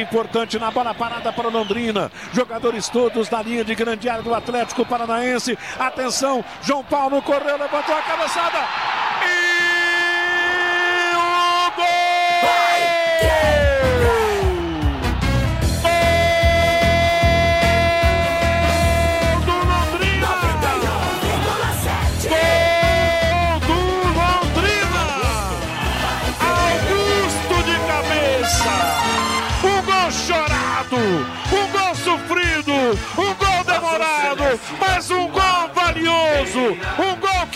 Importante na bola parada para Londrina. Jogadores todos na linha de grande área do Atlético Paranaense. Atenção, João Paulo correu, levantou a cabeçada.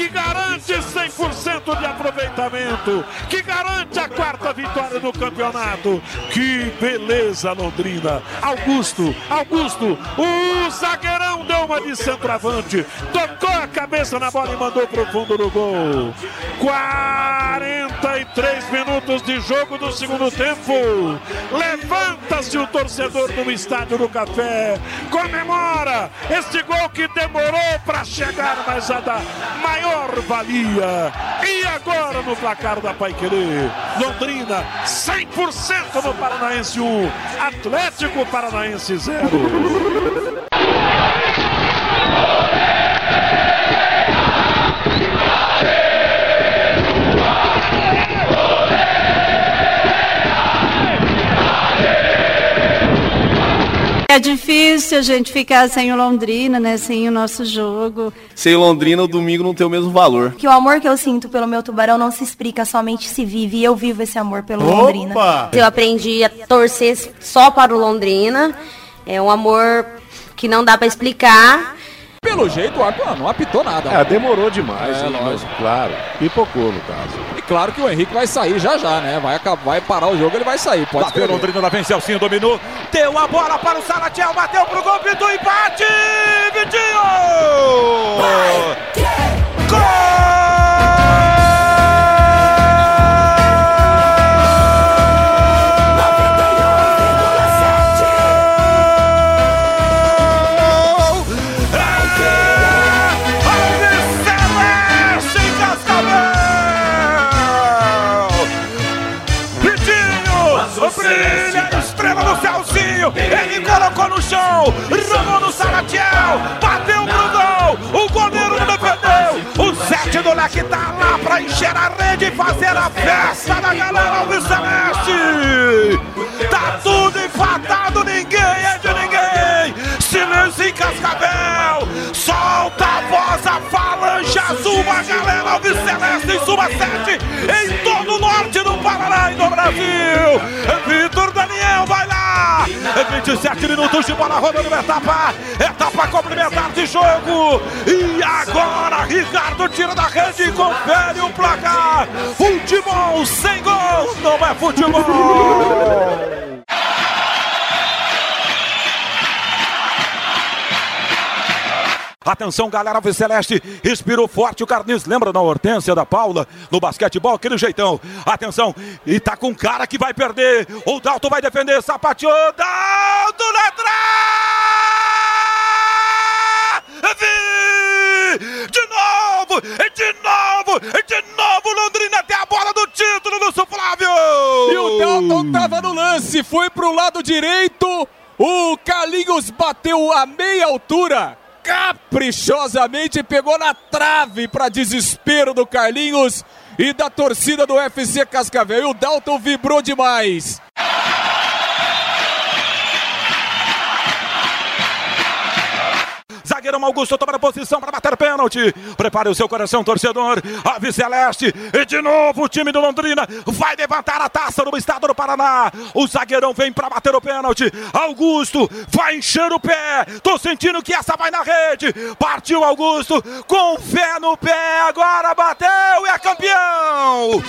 Que garante 100% de aproveitamento! Que garante a quarta vitória do campeonato! Que beleza, Londrina! Augusto! Augusto! O zagueirão deu uma de centroavante! Tocou a cabeça na bola e mandou pro fundo do gol! 43 minutos de jogo do segundo tempo. Levanta-se o torcedor do estádio do Café. Comemora este gol que demorou para chegar, mas a da maior valia. E agora no placar da Paiquerê. Londrina 100% no Paranaense 1. Atlético Paranaense 0. Difícil a gente ficar sem o Londrina, né? Sem o nosso jogo. Sem Londrina, o domingo não tem o mesmo valor. Que o amor que eu sinto pelo meu tubarão não se explica, somente se vive. E eu vivo esse amor pelo Londrina. Eu aprendi a torcer só para o Londrina. É um amor que não dá para explicar. Pelo jeito, o árbitro não apitou nada. É, demorou demais. É, hein, lógico. Claro, pipocou no caso. Claro que o Henrique vai sair já já, né? Vai, acabar, vai parar o jogo, ele vai sair. Pode Bateu. Londrina, lá vem Celcinho, dominou. Deu a bola para o Salatiel, bateu pro gol, pintou empate! Vitinho! Gol! Brilha a estrela no céuzinho! Ele colocou no chão! Rolou no Salatiel! Bateu pro gol! O goleiro não defendeu! O sete do leque tá lá pra encher a rede e fazer a festa da galera Alves Celeste! Tá tudo empatado, ninguém é de ninguém! Silêncio em Cascavel! Solta a voz, a falange azul, a galera Alves Celeste em suma sete em todo Brasil! Vitor Daniel vai lá! 27 minutos de bola rodando na etapa, etapa complementar de jogo. E agora Ricardo tira da rede e confere o placar. Futebol sem gol não é futebol. Atenção, galera, Alves Celeste respirou forte o Carlinhos. Lembra da Hortência da Paula no basquetebol? Aquele jeitão. Atenção, e tá com cara que vai perder. O Dalton vai defender, sapateou. Dalton na trave! De novo, de novo, de novo, Londrina tem a bola do título, Lúcio Flávio! E o Dalton tava no lance, foi pro lado direito. O Carlinhos bateu a meia altura. Caprichosamente pegou na trave para desespero do Carlinhos e da torcida do FC Cascavel. E o Dalton vibrou demais. Zagueirão Augusto toma a posição para bater pênalti. Prepare o seu coração, torcedor. Ave Celeste. E de novo o time do Londrina vai levantar a taça no estado do Paraná. O zagueirão vem para bater o pênalti. Augusto vai encher o pé. Tô sentindo que essa vai na rede. Partiu Augusto com fé no pé. Agora bateu e é campeão.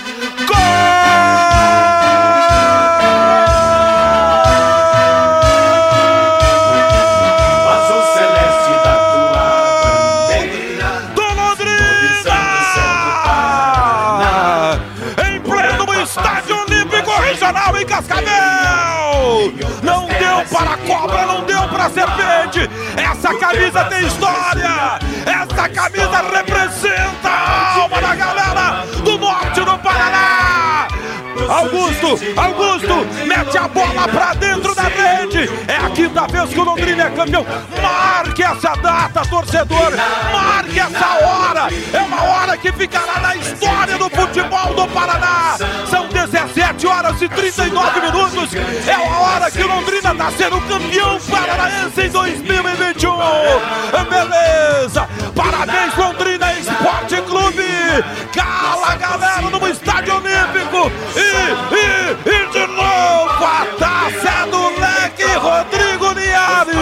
Gol! Não deu para a serpente! Essa camisa tem história! Essa camisa representa a alma da galera do norte do Paraná! Augusto Augusto, mete a bola pra dentro da rede. É a quinta vez que o Londrina é campeão. Marque essa data, torcedor. Marque essa hora. É uma hora que ficará na história do futebol do Paraná. São 17 horas e 39 minutos. É que o Londrina está sendo campeão paranaense em 2021. Beleza. Parabéns, Londrina Esporte Clube. Cala a galera no Estádio Olímpico. E, e, e de novo a taça é do leque Rodrigo Niari.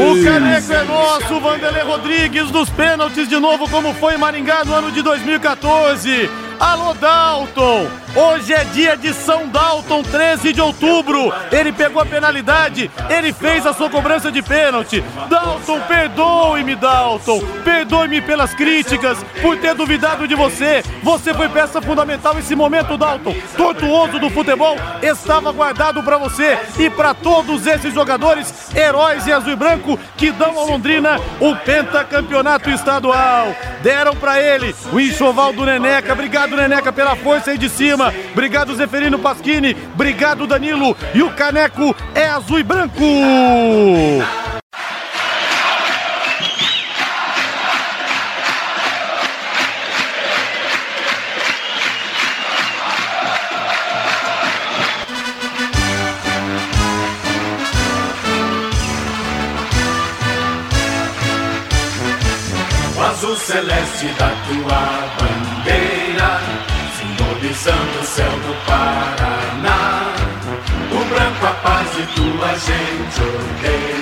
O caneco é nosso, Vanderlei Rodrigues, dos pênaltis de novo, como foi em Maringá no ano de 2014. Alô, Dalton! Hoje é dia de São Dalton, 13 de outubro. Ele pegou a penalidade, ele fez a sua cobrança de pênalti. Dalton, perdoe-me, Dalton. Perdoe-me pelas críticas, por ter duvidado de você. Você foi peça fundamental nesse momento, Dalton. Tortuoso do futebol estava guardado para você e para todos esses jogadores, heróis em azul e branco, que dão ao Londrina o pentacampeonato estadual. Deram para ele o enxoval do Neneca. Obrigado, Neneca, pela força aí de cima. Obrigado, Zeferino Pasquini. Obrigado, Danilo. E o caneco é azul e branco. O azul celeste da tua bandeira, simbolizando o céu do Paraná. O branco a paz e tua gente ordeira,